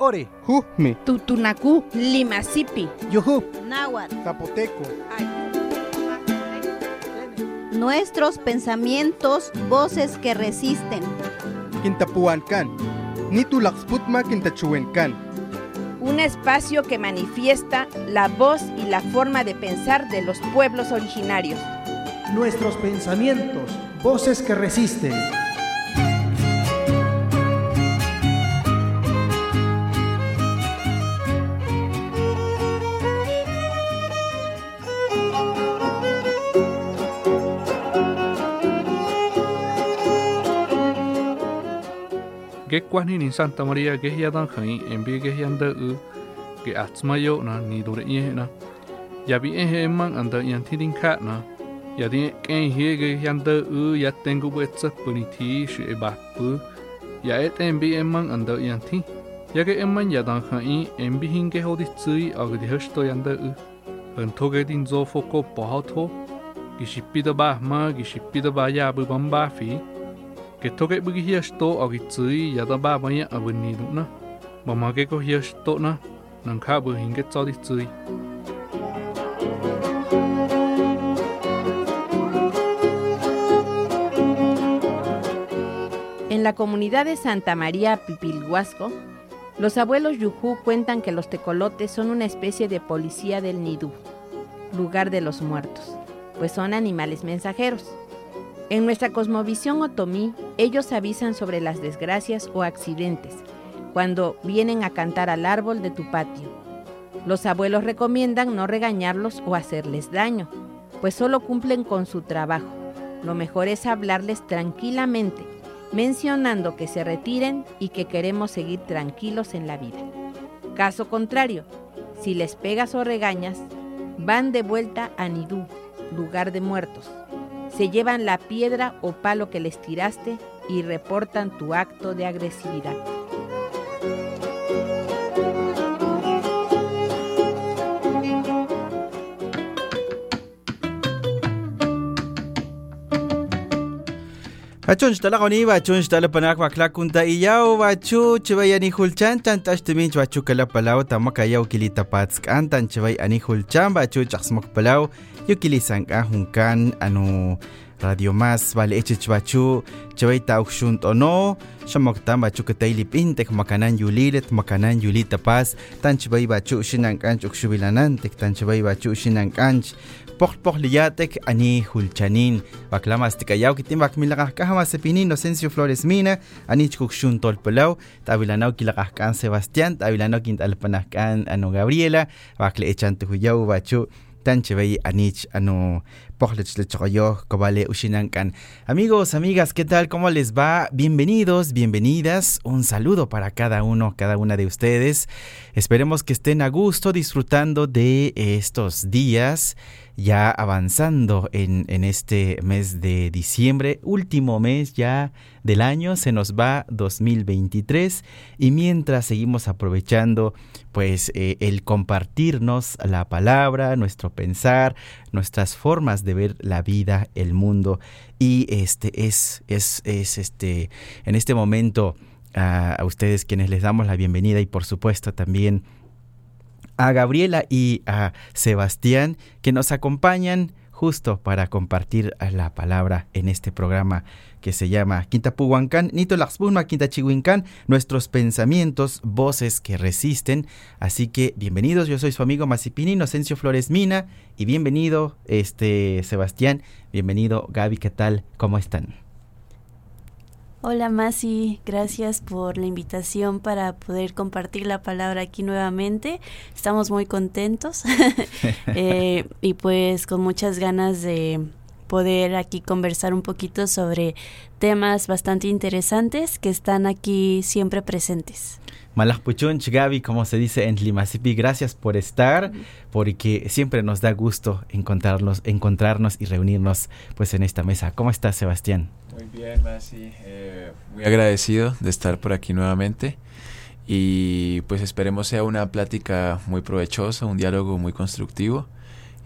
ore. Jujmi. Tutunacu, Limasipi. Yuhu. Náhuatl. Zapoteco. Nuestros pensamientos, voces que resisten. Quintapuancan. Nitulaxputma quintachuencan. Un espacio que manifiesta la voz y la forma de pensar de los pueblos originarios. Nuestros pensamientos, voces que resisten. Gekwani ni Santa María que ya dan khai en bi que yanda u que atsmayo na ni dure ye na ya bi e man anda yan tidin ka na ya di ken he que yanda u ya tengo wetsa puni ti shi e ba pu ya et en bi man anda yan ti ya que en man ya dan khai en bi hin que hodi tsui ag di hosto yanda u en toge din zo foko pa ha to gishipida ba ma gishipida ba ya bu bamba fi que toque hiasto agi tsui ya da ba abuni na ke ko hiasto na nang kha bu hinge tsodi tsui En la comunidad de Santa María Pipilhuasco, los abuelos Yujú cuentan que los tecolotes son una especie de policía del Nidú, lugar de los muertos, pues son animales mensajeros. En nuestra cosmovisión otomí, ellos avisan sobre las desgracias o accidentes cuando vienen a cantar al árbol de tu patio. Los abuelos recomiendan no regañarlos o hacerles daño, pues solo cumplen con su trabajo. Lo mejor es hablarles tranquilamente, mencionando que se retiren y que queremos seguir tranquilos en la vida. Caso contrario, si les pegas o regañas, van de vuelta a Nidú, lugar de muertos se llevan la piedra o palo que les tiraste y reportan tu acto de agresividad. Achun stala koni bachun stala panak makla kunta iyao bachu chivay ani hulchan tan tashtimin bachu kala palau tamaka yau kili tapats kan tan chivay ani hulchan bachu chaksmak palau yu kili sangka hunkan anu Radio Más vale eche chbachu chawai ta ukshun tono shamok tan bachu que tek makanan yulilet makanan yulita paz tan chbai bachu shinan kanch ukshubilanan tek tan chbai bachu shinan kanch poch poch liyatek ani hulchanin baklamas tikayaw kitim bakmilakah kahama sepini Inocencio Flores Mina ani chukshun tolpelau tabilanaw kilakah kan Sebastián tabilanaw kintalpanah kan ano Gabriela bakle echan tuhuyaw bachu anich ano Kobale Ushinankan. Amigos, amigas, ¿qué tal? ¿Cómo les va? Bienvenidos, bienvenidas. Un saludo para cada uno, cada una de ustedes. Esperemos que estén a gusto disfrutando de estos días ya avanzando en, en, este mes de diciembre, último mes ya del año, se nos va 2023 y mientras seguimos aprovechando pues eh, el compartirnos la palabra, nuestro pensar, nuestras formas de ver la vida, el mundo. Y este es, es, es este, en este momento a, a ustedes quienes les damos la bienvenida y por supuesto también a Gabriela y a Sebastián que nos acompañan justo para compartir la palabra en este programa que se llama Quinta Puhuancán, Nito Laxpuma, Quinta Chihuincán, nuestros pensamientos, voces que resisten. Así que bienvenidos, yo soy su amigo Masipini, Inocencio Flores Mina, y bienvenido, este Sebastián, bienvenido Gaby, ¿qué tal? ¿Cómo están? Hola Masi, gracias por la invitación para poder compartir la palabra aquí nuevamente. Estamos muy contentos eh, y pues con muchas ganas de poder aquí conversar un poquito sobre temas bastante interesantes que están aquí siempre presentes. Malachpuchun, Gaby, como se dice en Limasipi, gracias por estar, porque siempre nos da gusto encontrarnos, encontrarnos y reunirnos pues en esta mesa. ¿Cómo estás, Sebastián? Muy bien, Masi. Eh, muy agradecido de estar por aquí nuevamente y pues esperemos sea una plática muy provechosa, un diálogo muy constructivo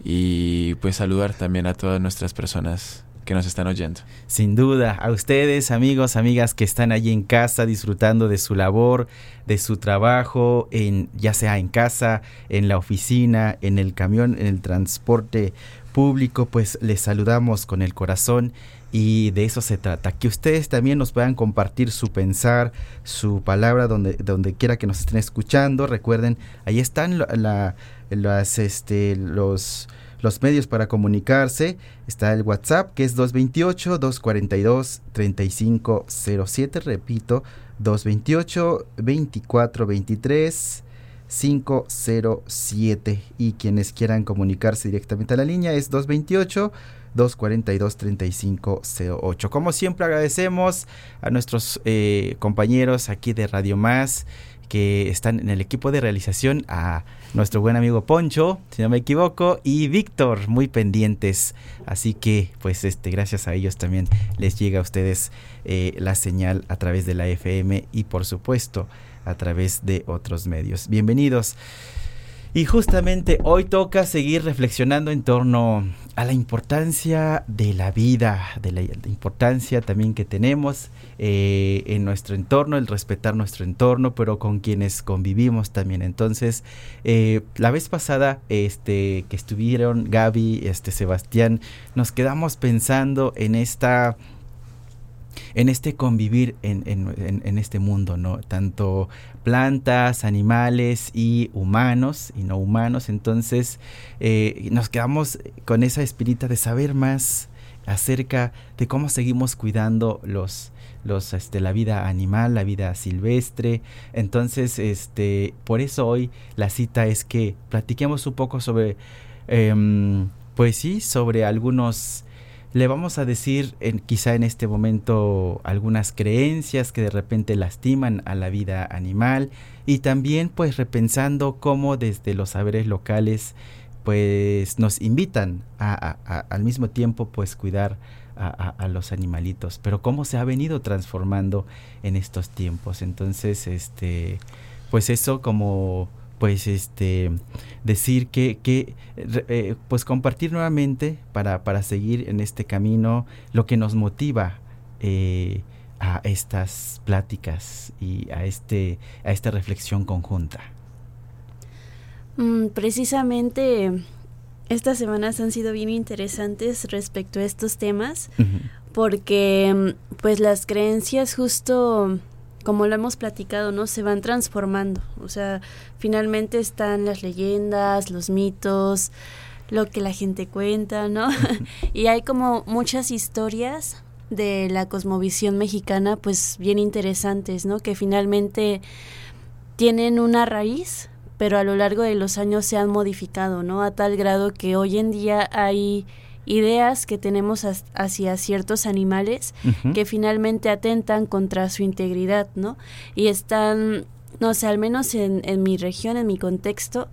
y pues saludar también a todas nuestras personas que nos están oyendo. Sin duda, a ustedes, amigos, amigas que están allí en casa disfrutando de su labor, de su trabajo, en, ya sea en casa, en la oficina, en el camión, en el transporte público, pues les saludamos con el corazón y de eso se trata, que ustedes también nos puedan compartir su pensar, su palabra donde, donde quiera que nos estén escuchando. Recuerden, ahí están la, las, este, los, los medios para comunicarse. Está el WhatsApp que es 228-242-3507. Repito, 228-2423. 507 y quienes quieran comunicarse directamente a la línea es 228 242-3508. Como siempre agradecemos a nuestros eh, compañeros aquí de Radio Más que están en el equipo de realización, a nuestro buen amigo Poncho, si no me equivoco, y Víctor, muy pendientes. Así que, pues, este, gracias a ellos también les llega a ustedes eh, la señal a través de la FM y, por supuesto, a través de otros medios. Bienvenidos. Y justamente hoy toca seguir reflexionando en torno a la importancia de la vida, de la, importancia también que tenemos eh, en nuestro entorno, el respetar nuestro entorno, pero con quienes convivimos también. Entonces, eh, la vez pasada este, que estuvieron Gaby, este, Sebastián, nos quedamos pensando en esta en este convivir en, en, en, este mundo, ¿no? Tanto plantas, animales y humanos y no humanos. Entonces eh, nos quedamos con esa espirita de saber más acerca de cómo seguimos cuidando los, los este, la vida animal, la vida silvestre. Entonces, este, por eso hoy la cita es que platiquemos un poco sobre, eh, pues sí, sobre algunos le vamos a decir quizá en este momento algunas creencias que de repente lastiman a la vida animal y también pues repensando cómo desde los saberes locales pues nos invitan a, al mismo tiempo pues cuidar a, los animalitos. Pero cómo se ha venido transformando en estos tiempos. Entonces este pues eso como pues este decir que, que eh, pues compartir nuevamente para, para seguir en este camino lo que nos motiva eh, a estas pláticas y a este a esta reflexión conjunta. Mm, precisamente estas semanas han sido bien interesantes respecto a estos temas porque mm, pues las creencias justo como lo hemos platicado, ¿no? Se van transformando. O sea, finalmente están las leyendas, los mitos, lo que la gente cuenta, ¿no? y hay como muchas historias de la cosmovisión mexicana, pues bien interesantes, ¿no? Que finalmente tienen una raíz, pero a lo largo de los años se han modificado, ¿no? A tal grado que hoy en día hay ideas que tenemos hacia ciertos animales que finalmente atentan contra su integridad, ¿no? Y están, no sé, al menos en, en mi región, en mi contexto,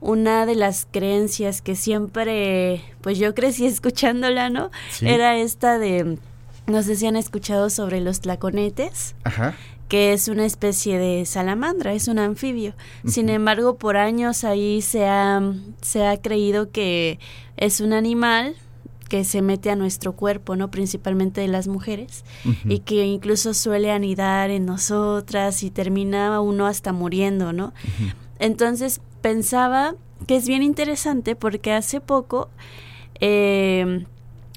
una de las creencias que siempre, pues yo crecí escuchándola, ¿no? Era esta de, no sé si han escuchado sobre los tlaconetes. Ajá que es una especie de salamandra, es un anfibio. Sin embargo, por años ahí se ha, se ha creído que es un animal que se mete a nuestro cuerpo, ¿no? Principalmente de las mujeres, y que incluso suele anidar en nosotras y termina uno hasta muriendo, ¿no? Entonces pensaba que es bien interesante porque hace poco eh,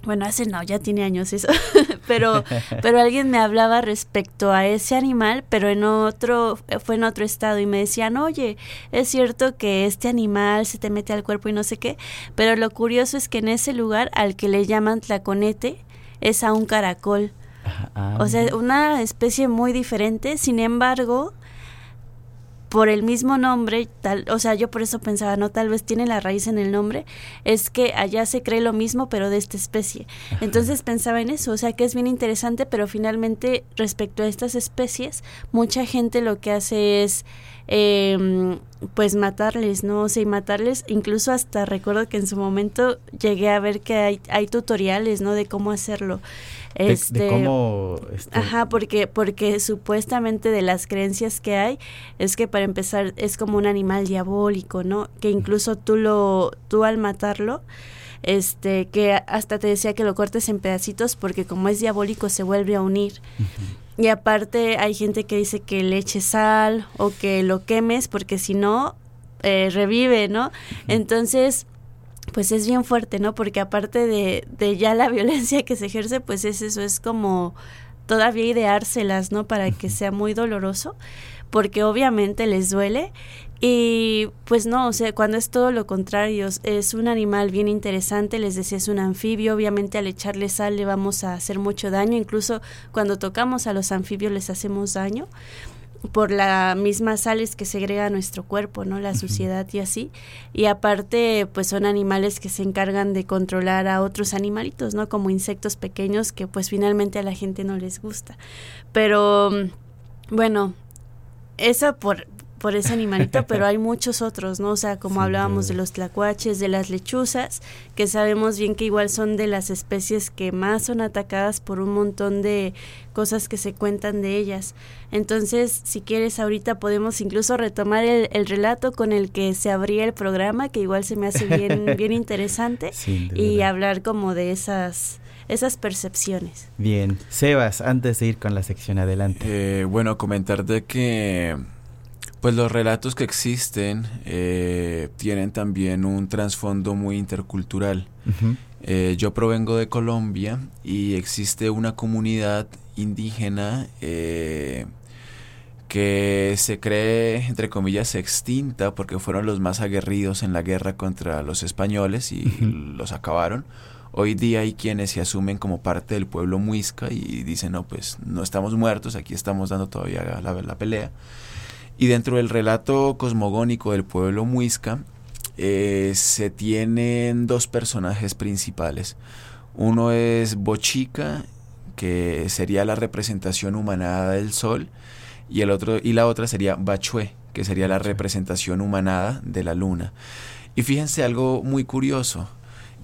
bueno, hace no, ya tiene años eso, pero, pero alguien me hablaba respecto a ese animal, pero en otro, fue en otro estado y me decían, oye, es cierto que este animal se te mete al cuerpo y no sé qué, pero lo curioso es que en ese lugar al que le llaman tlaconete es a un caracol. O sea, una especie muy diferente, sin embargo, por el mismo nombre, tal, o sea, yo por eso pensaba, no, tal vez tiene la raíz en el nombre, es que allá se cree lo mismo, pero de esta especie. Entonces pensaba en eso, o sea, que es bien interesante, pero finalmente respecto a estas especies, mucha gente lo que hace es eh, pues matarles, ¿no? O sea, y matarles, incluso hasta recuerdo que en su momento llegué a ver que hay, hay tutoriales, ¿no? De cómo hacerlo. Este, cómo... Este Ajá, porque, porque supuestamente de las creencias que hay, es que para empezar es como un animal diabólico, ¿no? Que incluso tú lo, tú al matarlo, este, que hasta te decía que lo cortes en pedacitos porque como es diabólico se vuelve a unir. Y aparte hay gente que dice que le eches sal o que lo quemes porque si no, eh, revive, ¿no? Entonces, pues es bien fuerte, ¿no? Porque aparte de, de ya la violencia que se ejerce, pues es eso, es como todavía ideárselas, ¿no? Para que sea muy doloroso, porque obviamente les duele y pues no, o sea, cuando es todo lo contrario, es un animal bien interesante, les decía, es un anfibio, obviamente al echarle sal le vamos a hacer mucho daño, incluso cuando tocamos a los anfibios les hacemos daño por la misma sales que segrega nuestro cuerpo, ¿no? La suciedad y así. Y aparte, pues son animales que se encargan de controlar a otros animalitos, ¿no? Como insectos pequeños que pues finalmente a la gente no les gusta. Pero bueno, eso por, por ese animalito, pero hay muchos otros, ¿no? O sea, como hablábamos de los tlacuaches, de las lechuzas, que sabemos bien que igual son de las especies que más son atacadas por un montón de cosas que se cuentan de ellas. Entonces, si quieres, ahorita podemos incluso retomar el, el relato con el que se abría el programa, que igual se me hace bien, bien interesante, y hablar como de esas esas percepciones. Bien, Sebas, antes de ir con la sección adelante. Eh, bueno, comentar de que pues los relatos que existen eh, tienen también un trasfondo muy intercultural. Eh, yo provengo de Colombia y existe una comunidad indígena eh, que se cree, entre comillas, extinta porque fueron los más aguerridos en la guerra contra los españoles y los acabaron. Hoy día hay quienes se asumen como parte del pueblo muisca y dicen, no, pues no estamos muertos, aquí estamos dando todavía la, la pelea. Y dentro del relato cosmogónico del pueblo muisca eh, se tienen dos personajes principales. Uno es Bochica, que sería la representación humanada del sol, y, el otro, y la otra sería Bachue, que sería la representación humanada de la luna. Y fíjense algo muy curioso.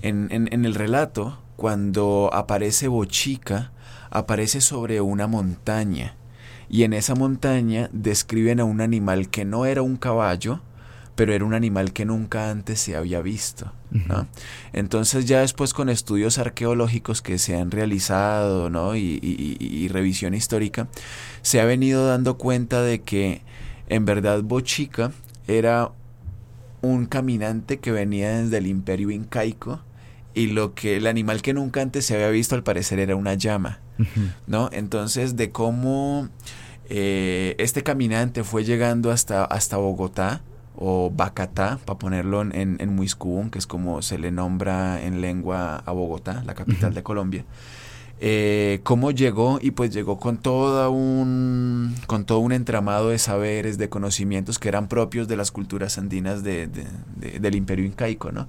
En, en el relato, cuando aparece Bochica, aparece sobre una montaña y en esa montaña describen a un animal que no era un caballo, pero era un animal que nunca antes se había visto. Entonces ya después con estudios arqueológicos que se han realizado ¿no? y, revisión histórica, se ha venido dando cuenta de que en verdad Bochica era un caminante que venía desde el imperio incaico y lo que el animal que nunca antes se había visto al parecer era una llama. ¿no? Entonces, de cómo eh, este caminante fue llegando hasta, hasta Bogotá o Bacatá, para ponerlo en, en, que es como se le nombra en lengua a Bogotá, la capital de Colombia. Eh, cómo llegó y pues llegó con todo un con todo un entramado de saberes de conocimientos que eran propios de las culturas andinas de, del imperio incaico no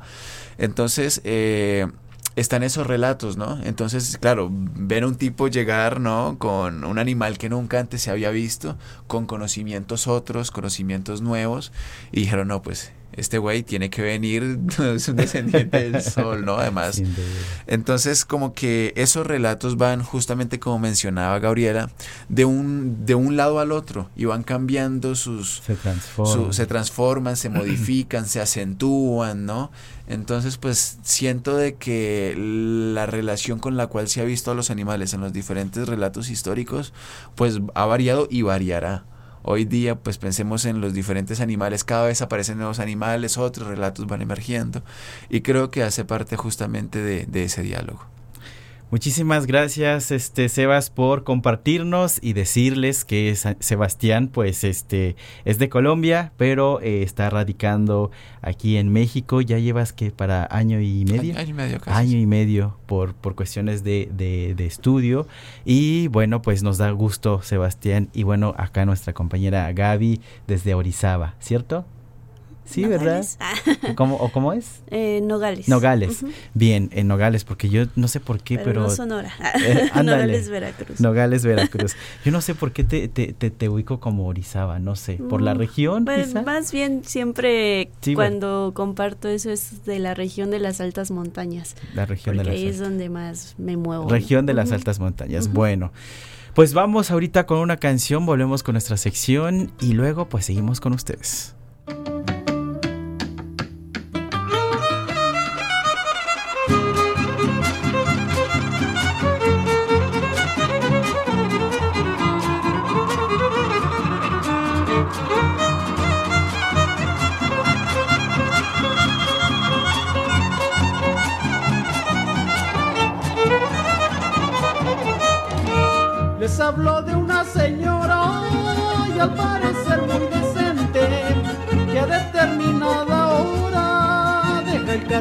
entonces eh, están esos relatos, ¿no? Entonces, claro, ver a un tipo llegar, ¿no? Con un animal que nunca antes se había visto, con conocimientos otros, conocimientos nuevos, y dijeron, no, pues este güey tiene que venir, es un descendiente del sol, ¿no? Además. Entonces, como que esos relatos van justamente como mencionaba Gabriela, de un, de un lado al otro y van cambiando sus... Se transforman. se transforman, se modifican, se acentúan, ¿no? Entonces, pues siento de que la relación con la cual se ha visto a los animales en los diferentes relatos históricos, pues ha variado y variará. Hoy día, pues pensemos en los diferentes animales, cada vez aparecen nuevos animales, otros relatos van emergiendo y creo que hace parte justamente de, de ese diálogo. Muchísimas gracias, este Sebas, por compartirnos y decirles que Sebastián, pues, este, es de Colombia, pero eh, está radicando aquí en México. Ya llevas que para año y medio. Año, y medio, Año y medio por, por cuestiones de, de, de, estudio. Y bueno, pues nos da gusto, Sebastián. Y bueno, acá nuestra compañera Gaby desde Orizaba, ¿cierto? Sí, ¿verdad? ¿Cómo, ¿O cómo es? Eh, Nogales. Nogales. Bien, en Nogales, porque yo no sé por qué, pero... No Sonora. Eh, Nogales, Veracruz. Nogales, Veracruz. Yo no sé por qué te, te, te, ubico como Orizaba, no sé. ¿Por la mm, región? Pues, más bien siempre cuando comparto eso es de la región de las altas montañas. La región de las ahí es donde más me muevo. Región de las altas montañas. Bueno. Pues vamos ahorita con una canción, volvemos con nuestra sección y luego pues seguimos con ustedes.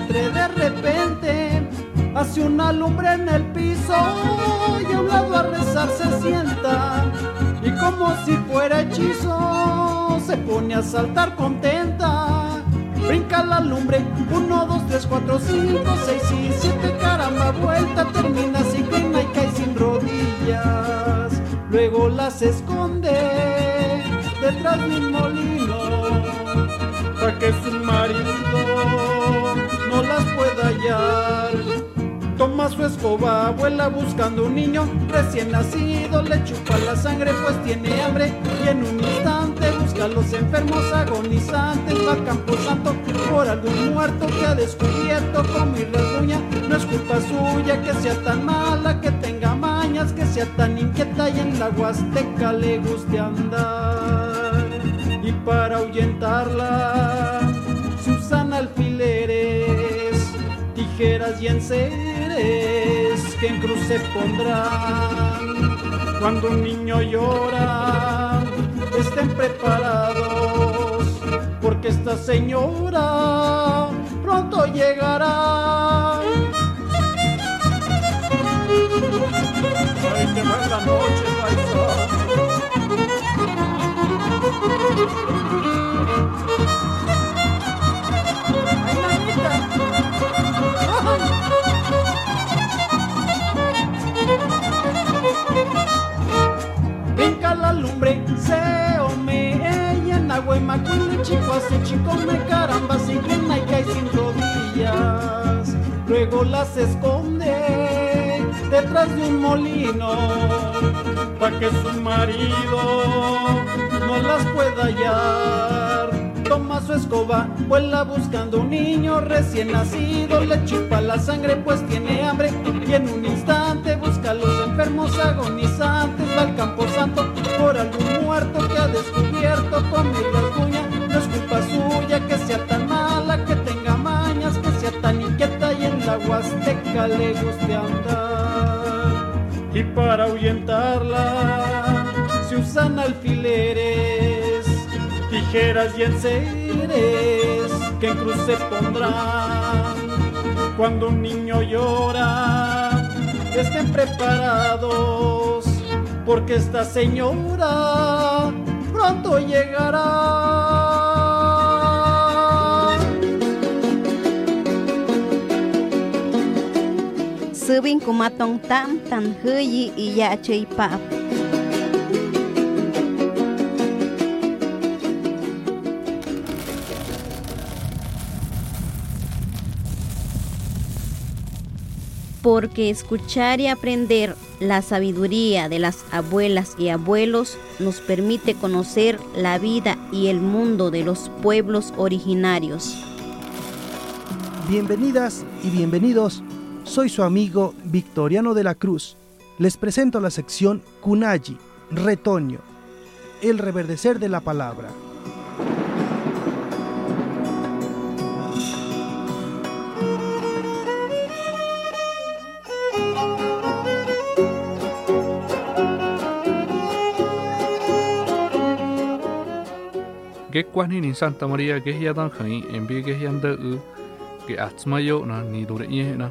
Catre de repente hace una lumbre en el piso y a un lado a rezar se sienta. Y como si fuera hechizo se pone a saltar contenta. Brinca la lumbre 1, 2, 3, 4, 5, 6 y 7 caramba vuelta termina sin y cae sin rodillas. Luego las esconde detrás de un molino, para que su marido Toma su escoba, vuela buscando un niño. Recién nacido, le chupa la sangre pues tiene hambre. Y en un instante busca a los enfermos agonizantes, va a Campo Santo por algún muerto que ha descubierto como y rasguña, no es culpa suya que sea tan mala, que tenga mañas, que sea tan inquieta y en la huasteca le guste andar. Y para ahuyentarla se usan alfileres, tijeras y enseres que en cruz se pondrán. Cuando un niño llora, estén preparados, porque esta señora pronto llegará. Ay, mala noche, La lumbre, se ome ella en agua y macule chico hace chico me caramba se inclina y cae sin rodillas. Luego las esconde detrás de un molino para que su marido no las pueda hallar. Toma su escoba, vuela buscando un niño recién nacido, le chupa la sangre pues tiene hambre y en un instante busca a los enfermos agonizantes, va al campo santo por algún muerto que ha descubierto con mi rasguña, no es culpa suya que sea tan mala, que tenga mañas, que sea tan inquieta y en la huasteca le guste andar. Y para ahuyentarla se usan alfileres tijeras y enseres que en cruz se pondrán. Cuando un niño llora, estén preparados, porque esta señora pronto llegará. Subin kumatong tam tan huyi iya chay pap. Porque escuchar y aprender la sabiduría de las abuelas y abuelos nos permite conocer la vida y el mundo de los pueblos originarios. Bienvenidas y bienvenidos, soy su amigo Victoriano de la Cruz. Les presento la sección Kunayi, Retoño, el reverdecer de la palabra. gekuani nin Santa Maria gehiadan khain enbi gehian da u ge atsmayo na ni dore ye na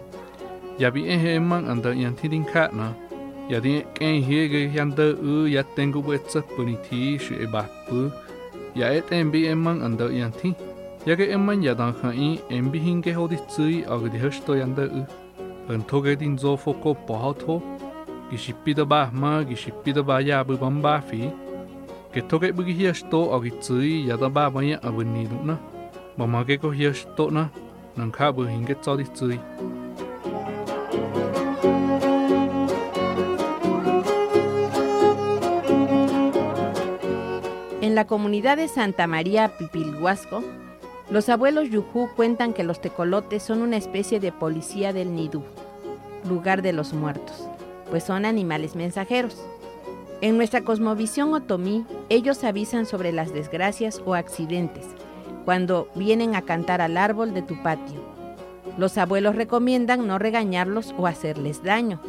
yabi ehe man anda yan tidin kha na yadi ken hi gehian da u ya tengu betsa puni thi shu e bapu ya et mang emman anda yan thi ya ge emman yadan khain enbi hin ge hodi tsui ag de hsto yan da u an toge din zo foko pahato gishipida ba ma gishipida ba ya bu bamba fi Ke toge bugi hashto agdi tsui yada ba ba ya na. Mama ke ko hashto na. Nang kha. En la comunidad de Santa María Pipilhuasco, los abuelos Yujú cuentan que los tecolotes son una especie de policía del Nidú, lugar de los muertos, pues son animales mensajeros. En nuestra cosmovisión otomí, ellos avisan sobre las desgracias o accidentes cuando vienen a cantar al árbol de tu patio. Los abuelos recomiendan no regañarlos o hacerles daño,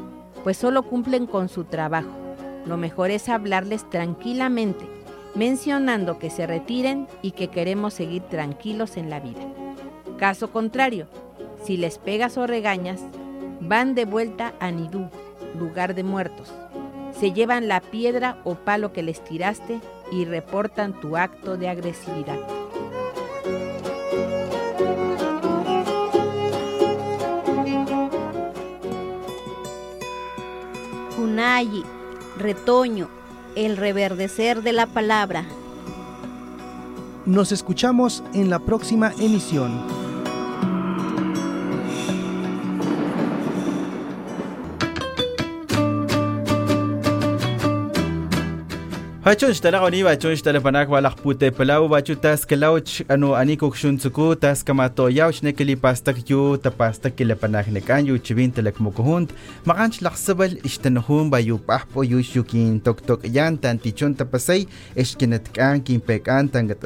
pues solo cumplen con su trabajo. Lo mejor es hablarles tranquilamente mencionando que se retiren y que queremos seguir tranquilos en la vida. Caso contrario, si les pegas o regañas, van de vuelta a Nidú, lugar de muertos. Se llevan la piedra o palo que les tiraste y reportan tu acto de agresividad. Kunayi, retoño, el reverdecer de la palabra. Nos escuchamos en la próxima emisión. Hachun shtala wani wa chun shtala panak wa lak pute palau wa tas kalau anu ani kuk shun tas kamato yao chne kili pastak yu ta pastak kila panak ne yu chivin talak mukuhunt makan ch lak sabal ishtan hun pahpo yu shukin tok tok yan tan tichun tapasay ish kinat kan kin pek an tan gat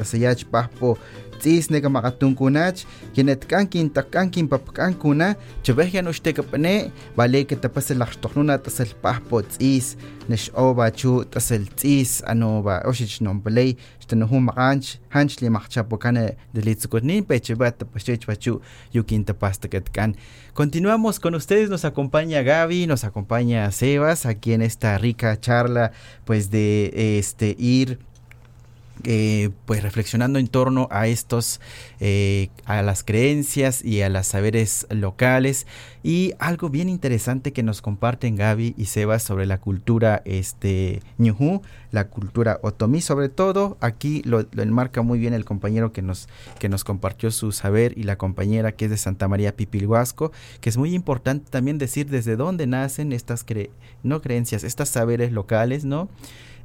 pahpo tangat asayach pahpo tzis nega makatungkunach kinetkan kintakkan kinpapkankuna chebehyan uxtekapane vale que tapase laxtojnuna tasel pahpo tzis nex oba chu tasel tzis ano ba oxich nomplay xtanohu makanch hanch li machchapokane delitzukotnin pecheba tapachech bachu yukin tapastakatkan Continuamos con ustedes, nos acompaña Gaby, nos acompaña Sebas aquí en esta rica charla pues de este ir eh, pues reflexionando en torno a estos, eh, a las creencias y a los saberes locales y algo bien interesante que nos comparten Gaby y Sebas sobre la cultura este ñujú, la cultura otomí, sobre todo aquí lo, lo, enmarca muy bien el compañero que nos, que nos compartió su saber y la compañera que es de Santa María Pipilhuasco, que es muy importante también decir desde dónde nacen estas cre no creencias, estas saberes locales, ¿no?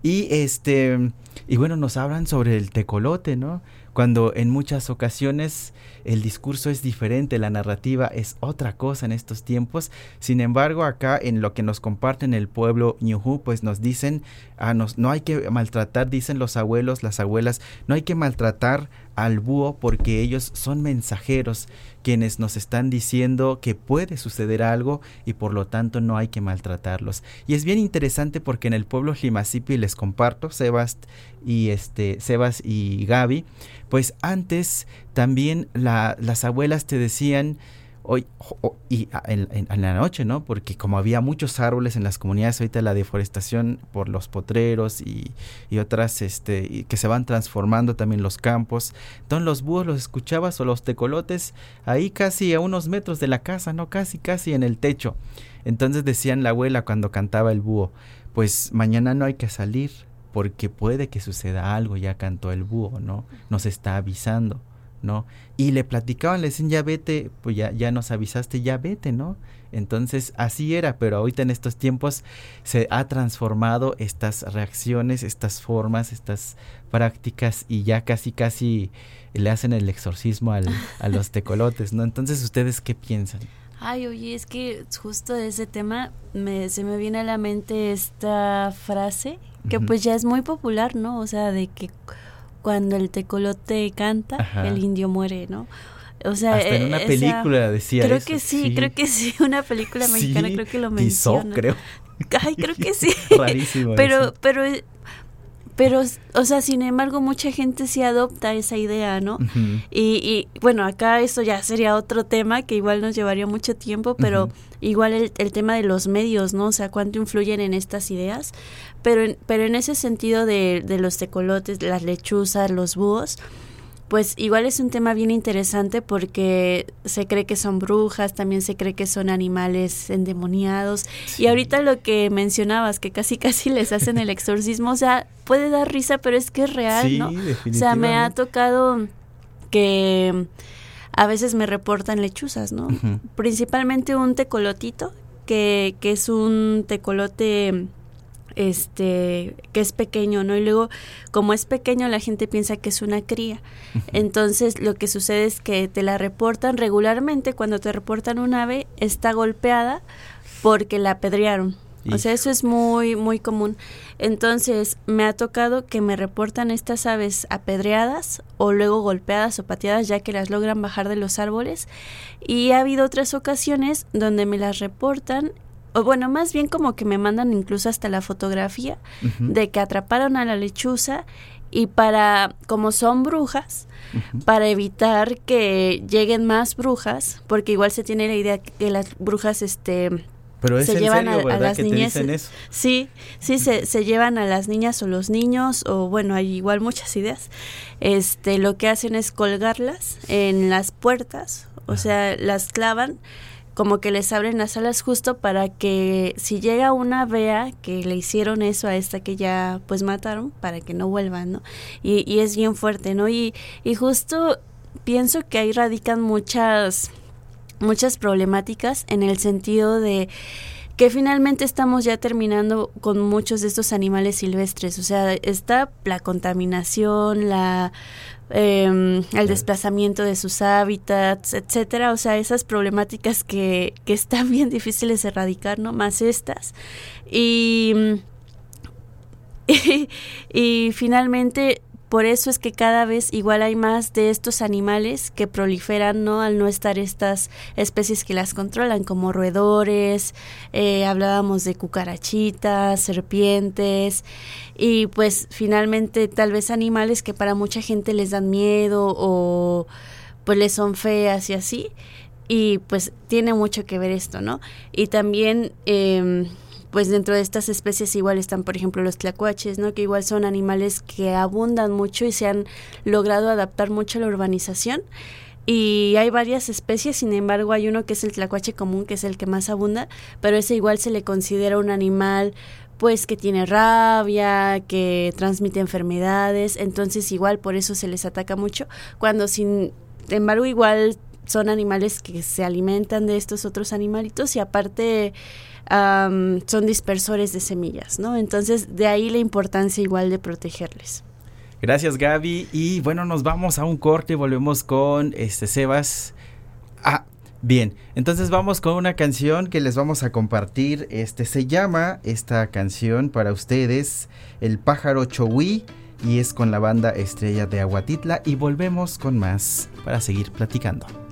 Y este, y bueno, nos hablan sobre el tecolote, ¿no? Cuando en muchas ocasiones el discurso es diferente, la narrativa es otra cosa en estos tiempos. Sin embargo, acá en lo que nos comparten el pueblo ñujú, pues nos dicen, ah, nos, no hay que maltratar, dicen los abuelos, las abuelas, no hay que maltratar al búho porque ellos son mensajeros quienes nos están diciendo que puede suceder algo y por lo tanto no hay que maltratarlos. Y es bien interesante porque en el pueblo Jimasipi les comparto, Sebas y este Sebas y Gaby, pues antes también la, las abuelas te decían hoy y en, en, en, la noche, ¿no? Porque como había muchos árboles en las comunidades, ahorita la deforestación por los potreros y, y otras, este, y que se van transformando también los campos. Entonces los búhos los escuchabas o los tecolotes ahí casi a unos metros de la casa, ¿no? Casi, casi en el techo. Entonces decían la abuela cuando cantaba el búho, pues mañana no hay que salir porque puede que suceda algo, ya cantó el búho, ¿no? Nos está avisando. ¿No? Y le platicaban, le decían, ya vete, pues ya, ya nos avisaste, ya vete, ¿no? Entonces así era, pero ahorita en estos tiempos se ha transformado estas reacciones, estas formas, estas prácticas y ya casi casi le hacen el exorcismo al, a los tecolotes, ¿no? Entonces, ¿ustedes qué piensan? Ay, oye, es que justo de ese tema me, se me viene a la mente esta frase que uh -huh. pues ya es muy popular, ¿no? O sea, de que cuando el tecolote canta, Ajá. el indio muere, ¿no? O sea, Hasta en una esa, película decía creo eso. que sí, sí, creo que sí, una película mexicana sí, creo que lo menciona. creo. Ay, creo que sí. Rarísimo. pero, eso. pero, pero, o sea, sin embargo, mucha gente sí adopta esa idea, ¿no? Uh -huh. y, y, bueno, acá eso ya sería otro tema que igual nos llevaría mucho tiempo, pero uh -huh. igual el, el, tema de los medios, ¿no? O sea, cuánto influyen en estas ideas. Pero en, pero en ese sentido de, de los tecolotes, las lechuzas, los búhos, pues igual es un tema bien interesante porque se cree que son brujas, también se cree que son animales endemoniados. Y ahorita lo que mencionabas, que casi casi les hacen el exorcismo, o sea, puede dar risa, pero es que es real, ¿no? O sea, me ha tocado que a veces me reportan lechuzas, ¿no? Principalmente un tecolotito, que, que es un tecolote este que es pequeño, ¿no? Y luego como es pequeño la gente piensa que es una cría. Entonces lo que sucede es que te la reportan regularmente cuando te reportan un ave está golpeada porque la apedrearon. O sea, eso es muy muy común. Entonces, me ha tocado que me reportan estas aves apedreadas o luego golpeadas o pateadas ya que las logran bajar de los árboles y ha habido otras ocasiones donde me las reportan o bueno, más bien como que me mandan incluso hasta la fotografía de que atraparon a la lechuza y para, como son brujas, para evitar que lleguen más brujas, porque igual se tiene la idea que las brujas, este, se llevan a, las niñas. Sí, sí, se, se llevan a las niñas o los niños, o bueno, hay igual muchas ideas. Este, lo que hacen es colgarlas en las puertas, o sea, las clavan como que les abren las alas justo para que si llega una vea que le hicieron eso a esta que ya pues mataron, para que no vuelvan, ¿no? Y, y es bien fuerte, ¿no? Y, y justo pienso que ahí radican muchas, muchas problemáticas en el sentido de que finalmente estamos ya terminando con muchos de estos animales silvestres, o sea, está la contaminación, la eh, el desplazamiento de sus hábitats, etcétera, o sea, esas problemáticas que, que están bien difíciles de erradicar, ¿no? Más estas. Y, y, y finalmente por eso es que cada vez igual hay más de estos animales que proliferan, ¿no? Al no estar estas especies que las controlan, como roedores, eh, hablábamos de cucarachitas, serpientes, y pues finalmente tal vez animales que para mucha gente les dan miedo o pues les son feas y así. Y pues tiene mucho que ver esto, ¿no? Y también... Eh, pues dentro de estas especies igual están, por ejemplo, los tlacuaches, ¿no? Que igual son animales que abundan mucho y se han logrado adaptar mucho a la urbanización. Y hay varias especies, sin embargo, hay uno que es el tlacuache común, que es el que más abunda, pero ese igual se le considera un animal pues que tiene rabia, que transmite enfermedades, entonces igual por eso se les ataca mucho, cuando sin embargo igual son animales que se alimentan de estos otros animalitos y aparte son dispersores de semillas, ¿no? Entonces, de ahí la importancia igual de protegerles. Gracias, Gaby. Y bueno, nos vamos a un corte y volvemos con este Sebas. Ah, bien. Entonces vamos con una canción que les vamos a compartir. Este se llama esta canción para ustedes El pájaro Chowi y es con la banda Estrella de Aguatitla y volvemos con más para seguir platicando.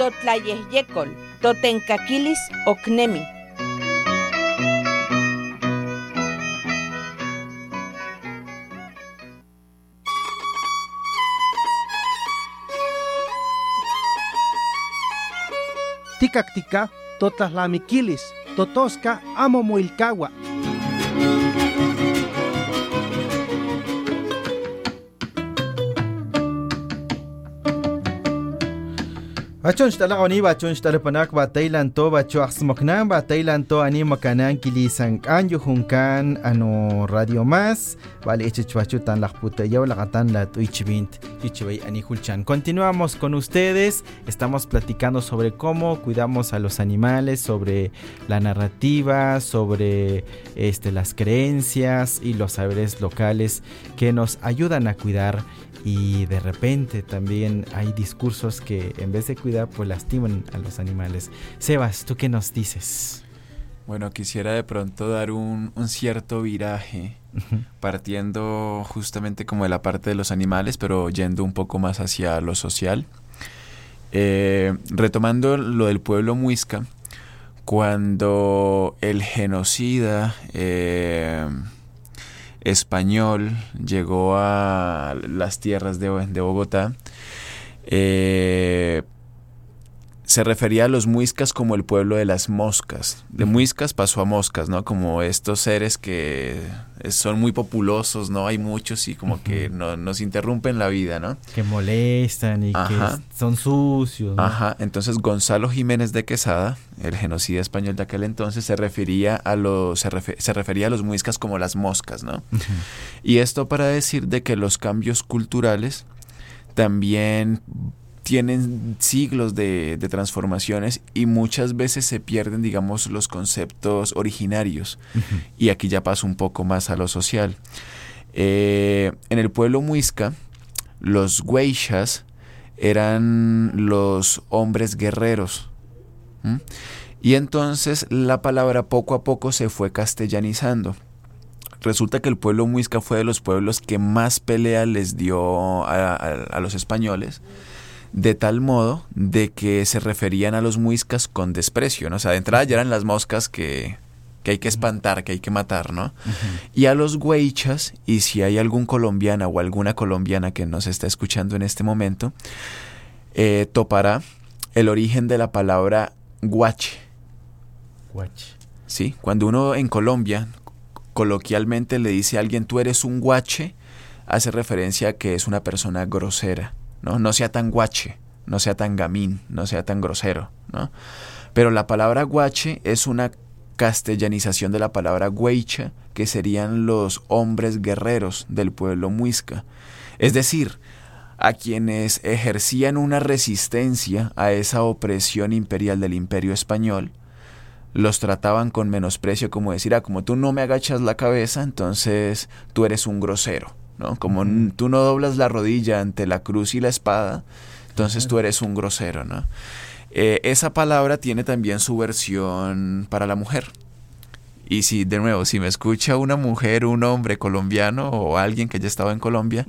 Ticactoc, Totlayehyecol, Totencaquilis Ocnemi. Ticactica, Totaslamiquilis, Totosca, Amo Moilcagua. Bachon shtala oni bachon shtala panak ba Thailand to bacho aksmoknan ba Thailand to ani makanan kili sangkan yuhunkan ano radio más vale eche chwachu tan lakputa yaw lakatan la tuichbint chichibay ani hulchan continuamos con ustedes estamos platicando sobre cómo cuidamos a los animales sobre la narrativa sobre este las creencias y los saberes locales que nos ayudan a cuidar y de repente también hay discursos que en vez de cuidar pues lastiman a los animales. Sebas, ¿tú qué nos dices? Bueno, quisiera de pronto dar un, un cierto viraje, partiendo justamente como de la parte de los animales, pero yendo un poco más hacia lo social. Eh, retomando lo del pueblo muisca, cuando el genocida... Eh, español llegó a las tierras de, de Bogotá, eh, se refería a los muiscas como el pueblo de las moscas. De muiscas pasó a moscas, ¿no? Como estos seres que son muy populosos, ¿no? Hay muchos y como que no, nos interrumpen la vida, ¿no? Que molestan y que son sucios. Ajá. Entonces Gonzalo Jiménez de Quesada, el genocida español de aquel entonces, se refería a los, se, refería a los muiscas como las moscas, ¿no? Y esto para decir de que los cambios culturales también tienen siglos de, transformaciones y muchas veces se pierden, digamos, los conceptos originarios. Y aquí ya paso un poco más a lo social. Eh, en el pueblo muisca, los hueychas eran los hombres guerreros. Y entonces la palabra poco a poco se fue castellanizando. Resulta que el pueblo muisca fue de los pueblos que más pelea les dio a los españoles de tal modo de que se referían a los muiscas con desprecio, ¿no? O sea, de entrada ya eran las moscas que, que hay que espantar, que hay que matar, ¿no? Y a los hueichas, y si hay algún colombiana o alguna colombiana que nos está escuchando en este momento, eh, topará el origen de la palabra guache. Guache. Sí, cuando uno en Colombia coloquialmente le dice a alguien tú eres un guache, hace referencia a que es una persona grosera. ¿No? No sea tan guache, no sea tan gamín, no sea tan grosero, ¿no? Pero la palabra guache es una castellanización de la palabra hueicha, que serían los hombres guerreros del pueblo muisca. Es decir, a quienes ejercían una resistencia a esa opresión imperial del imperio español, los trataban con menosprecio, como decir, ah, como tú no me agachas la cabeza, entonces tú eres un grosero. ¿No? Como tú no doblas la rodilla ante la cruz y la espada, entonces tú eres un grosero, ¿no? Eh, esa palabra tiene también su versión para la mujer. Y si, de nuevo, si me escucha una mujer, un hombre colombiano o alguien que haya estado en Colombia,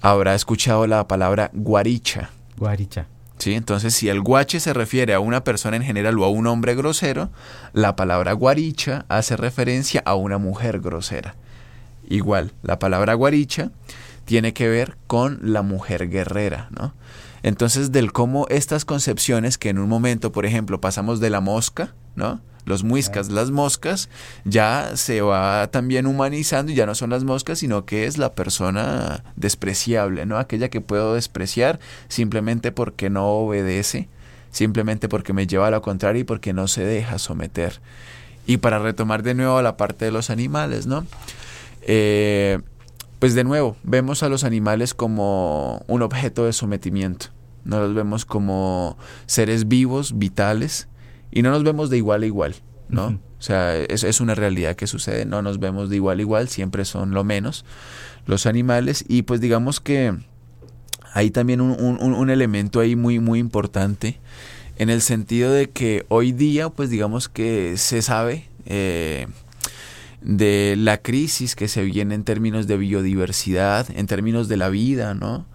habrá escuchado la palabra guaricha. Guaricha. ¿Sí? Entonces, si el guache se refiere a una persona en general o a un hombre grosero, la palabra guaricha hace referencia a una mujer grosera. Igual, la palabra guaricha tiene que ver con la mujer guerrera, ¿no? Entonces, del cómo estas concepciones que en un momento, por ejemplo, pasamos de la mosca, ¿no? Los muiscas, las moscas, ya se va también humanizando y ya no son las moscas, sino que es la persona despreciable, ¿no? Aquella que puedo despreciar simplemente porque no obedece, simplemente porque me lleva a lo contrario y porque no se deja someter. Y para retomar de nuevo la parte de los animales, ¿no? Eh, pues de nuevo, vemos a los animales como un objeto de sometimiento. No los vemos como seres vivos, vitales, y no nos vemos de igual a igual, ¿no? O sea, es, es, una realidad que sucede, no nos vemos de igual a igual, siempre son lo menos los animales, y pues digamos que hay también un, un, un elemento ahí muy, muy importante, en el sentido de que hoy día, pues digamos que se sabe, eh, de la crisis que se viene en términos de biodiversidad, en términos de la vida, ¿no?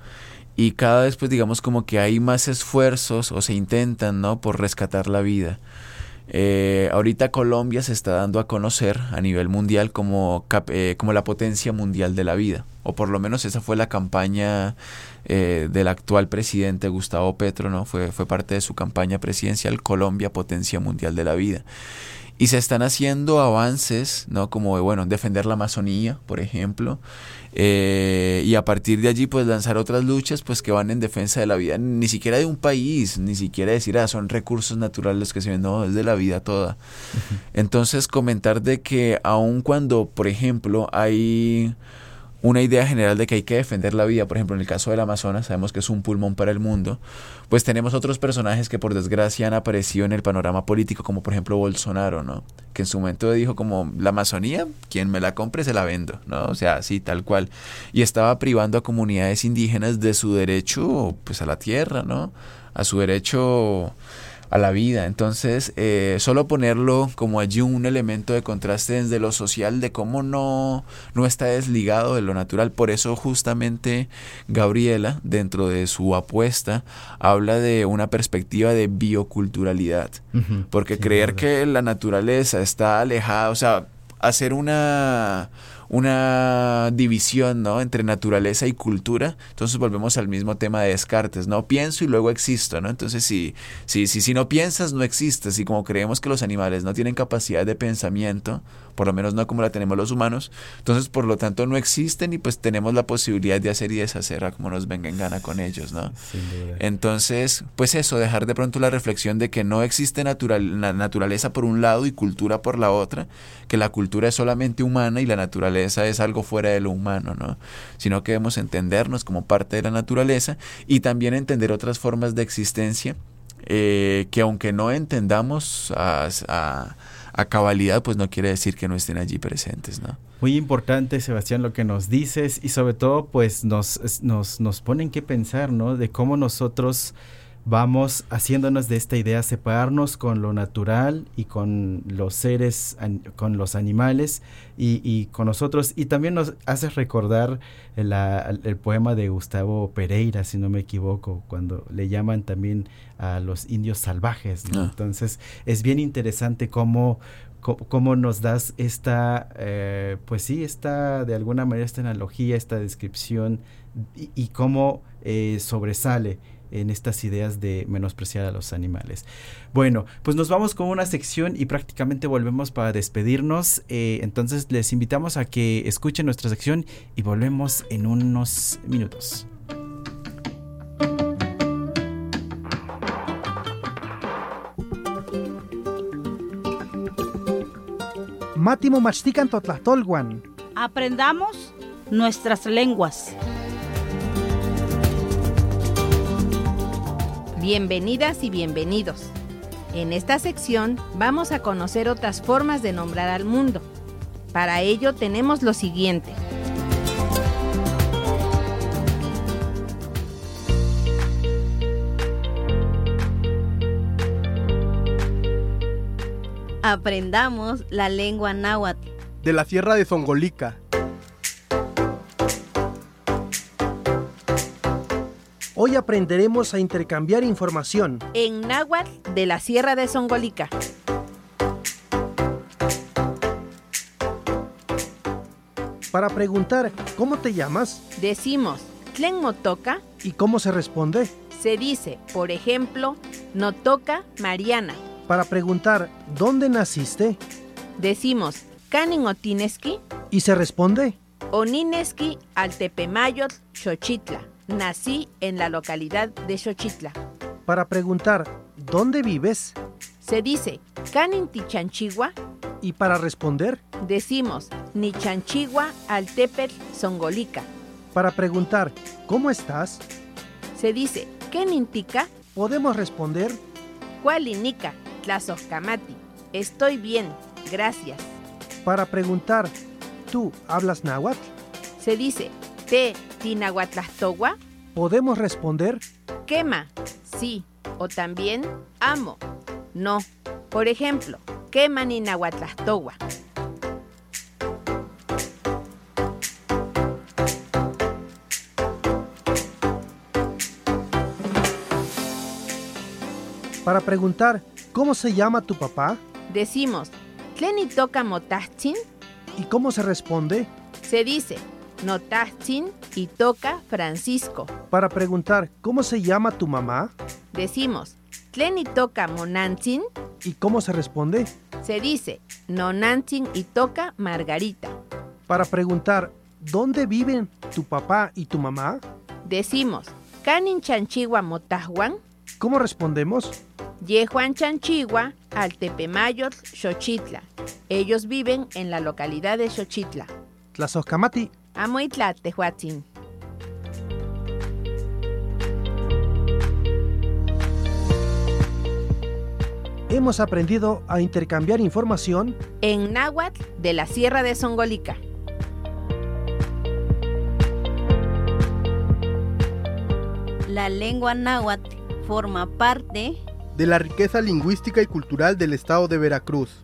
Y cada vez pues digamos como que hay más esfuerzos o se intentan, ¿no? Por rescatar la vida. Eh, ahorita Colombia se está dando a conocer a nivel mundial como, eh, como la potencia mundial de la vida, o por lo menos esa fue la campaña eh, del actual presidente Gustavo Petro, ¿no? Fue, fue parte de su campaña presidencial Colombia, potencia mundial de la vida. Y se están haciendo avances, ¿no? Como, bueno, defender la Amazonía, por ejemplo. Eh, y a partir de allí, pues lanzar otras luchas, pues que van en defensa de la vida, ni siquiera de un país, ni siquiera decir, ah, son recursos naturales que se ven, no, es de la vida toda. Entonces, comentar de que aun cuando, por ejemplo, hay una idea general de que hay que defender la vida, por ejemplo, en el caso del Amazonas, sabemos que es un pulmón para el mundo, pues tenemos otros personajes que por desgracia han aparecido en el panorama político, como por ejemplo Bolsonaro, ¿no? Que en su momento dijo como, la Amazonía, quien me la compre se la vendo, ¿no? O sea, así, tal cual. Y estaba privando a comunidades indígenas de su derecho, pues a la tierra, ¿no? A su derecho a la vida. Entonces, eh, solo ponerlo como allí un elemento de contraste desde lo social, de cómo no, no está desligado de lo natural. Por eso justamente Gabriela, dentro de su apuesta, habla de una perspectiva de bioculturalidad. Porque creer que la naturaleza está alejada, o sea, hacer una una división, ¿no? Entre naturaleza y cultura. Entonces volvemos al mismo tema de Descartes, ¿no? Pienso y luego existo, ¿no? Entonces si, si, si, si no piensas, no existes. Y como creemos que los animales no tienen capacidad de pensamiento, por lo menos no como la tenemos los humanos, entonces por lo tanto no existen y pues tenemos la posibilidad de hacer y deshacer a como nos venga en gana con ellos, ¿no? Entonces, pues eso, dejar de pronto la reflexión de que no existe natural, naturaleza por un lado y cultura por la otra, que la cultura es solamente humana y la naturaleza es algo fuera de lo humano, ¿no? Sino que debemos entendernos como parte de la naturaleza y también entender otras formas de existencia eh, que aunque no entendamos a, a a cabalidad, pues no quiere decir que no estén allí presentes, ¿no? Muy importante, Sebastián, lo que nos dices y sobre todo, pues nos, nos, nos ponen que pensar, ¿no? De cómo nosotros vamos haciéndonos de esta idea separarnos con lo natural y con los seres, con los animales y, con nosotros. Y también nos hace recordar el, poema de Gustavo Pereira, si no me equivoco, cuando le llaman también a los indios salvajes. Ah. Entonces es bien interesante cómo, cómo nos das esta, eh, pues sí, esta, de alguna manera, esta analogía, esta descripción y, cómo eh, sobresale en estas ideas de menospreciar a los animales. Bueno, pues nos vamos con una sección y prácticamente volvemos para despedirnos. Eh, entonces les invitamos a que escuchen nuestra sección y volvemos en unos minutos. Mátimo Mastican Aprendamos nuestras lenguas. Bienvenidas y bienvenidos. En esta sección vamos a conocer otras formas de nombrar al mundo. Para ello tenemos lo siguiente. Aprendamos la lengua náhuatl. De la Sierra de Zongolica, Hoy aprenderemos a intercambiar información en náhuatl de la Sierra de Songolica. Para preguntar ¿cómo te llamas? Decimos Tlen Motoca. ¿Y cómo se responde? Se dice, por ejemplo, no toca Mariana. Para preguntar ¿dónde naciste? Decimos Canin Otineski. ¿Y se responde? Onineski Altepemayot, Xochitla. Nací en la localidad de Xochitla. Para preguntar ¿dónde vives? Se dice Canin Tichanchigua. ¿Y para responder? Decimos Nichanchigua Altepetl Songolica. Para preguntar ¿cómo estás? Se dice Kenintika. Podemos responder Cualinica Tlazoscamati. Estoy bien, gracias. Para preguntar ¿tú hablas náhuatl? Se dice Te Tinahuatlastogua. Podemos responder Quema, sí. O también amo, no. Por ejemplo, quema ni nahuatlastogua. Para preguntar ¿cómo se llama tu papá? Decimos Tleni toca motachtzin. ¿Y cómo se responde? Se dice Notachtzin y toca Francisco. Para preguntar ¿cómo se llama tu mamá? Decimos Tleni toca Monantzin. ¿Y cómo se responde? Se dice Nonantzin y toca Margarita. Para preguntar ¿dónde viven tu papá y tu mamá? Decimos Canin Chanchigua Motahuan. ¿Cómo respondemos? Yehuan Chanchigua, Altepemayor, Xochitla. Ellos viven en la localidad de Xochitla. Tlazoscamati. Amoitla, Tehuatzin. Hemos aprendido a intercambiar información En náhuatl de la Sierra de Songolica. La lengua náhuatl forma parte de la riqueza lingüística y cultural del estado de Veracruz.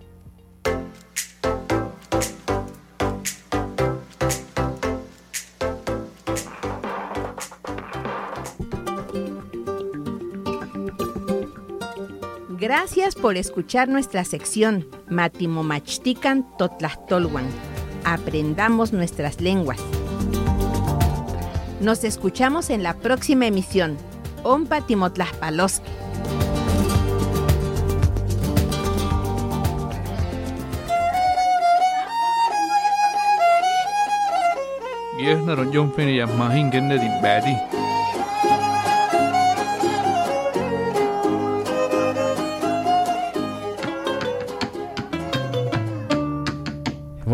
Gracias por escuchar nuestra sección Matimomachtican Totlachtolwan. Aprendamos nuestras lenguas. Nos escuchamos en la próxima emisión. Ompa Timotlaspaloski. Yes na ron yung fini ya mahingin na din badi.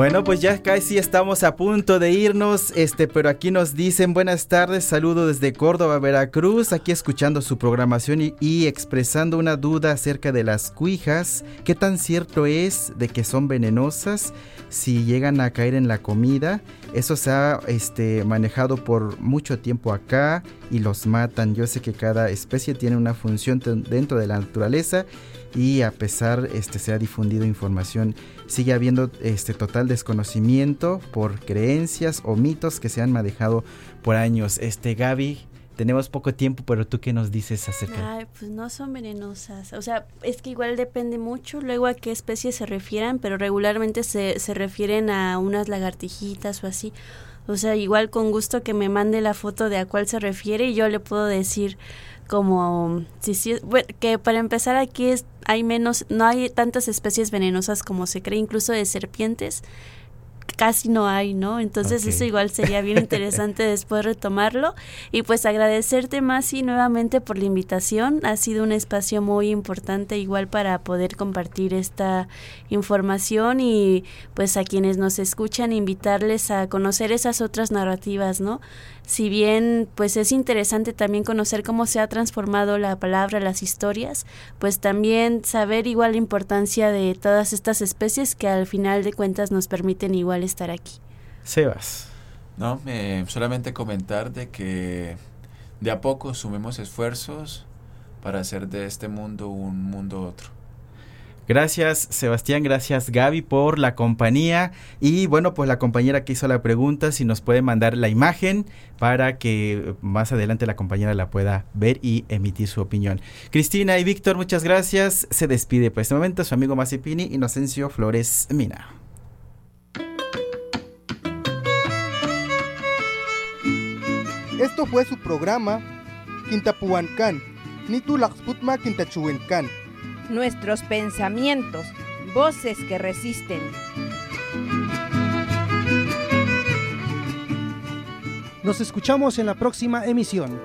Bueno, pues ya casi estamos a punto de irnos, este, pero aquí nos dicen buenas tardes, saludo desde Córdoba, Veracruz, aquí escuchando su programación y, expresando una duda acerca de las cuijas, qué tan cierto es de que son venenosas si llegan a caer en la comida, eso se ha este, manejado por mucho tiempo acá y los matan, yo sé que cada especie tiene una función dentro de la naturaleza y a pesar este se ha difundido información sigue habiendo este total desconocimiento por creencias o mitos que se han manejado por años este Gaby tenemos poco tiempo pero tú qué nos dices acerca Ay, pues no son venenosas. O sea, es que igual depende mucho luego a qué especie se refieran, pero regularmente se, se refieren a unas lagartijitas o así. O sea, igual con gusto que me mande la foto de a cuál se refiere y yo le puedo decir como si sí bueno, que para empezar aquí es hay menos no hay tantas especies venenosas como se cree incluso de serpientes casi no hay, ¿no? Entonces eso igual sería bien interesante después retomarlo y pues agradecerte Masi nuevamente por la invitación. Ha sido un espacio muy importante igual para poder compartir esta información y pues a quienes nos escuchan invitarles a conocer esas otras narrativas, ¿no? Si bien pues es interesante también conocer cómo se ha transformado la palabra, las historias, pues también saber igual la importancia de todas estas especies que al final de cuentas nos permiten igual estar aquí. Sebas No, eh, solamente comentar de que de a poco sumemos esfuerzos para hacer de este mundo un mundo otro. Gracias Sebastián, gracias Gaby por la compañía y bueno pues la compañera que hizo la pregunta si nos puede mandar la imagen para que más adelante la compañera la pueda ver y emitir su opinión. Cristina y Víctor, muchas gracias. Se despide por este momento su amigo Masipini Inocencio Flores Mina. Esto fue su programa Quintapuancan, Nitulaxputma Quintachuencan. Nuestros pensamientos, voces que resisten. Nos escuchamos en la próxima emisión.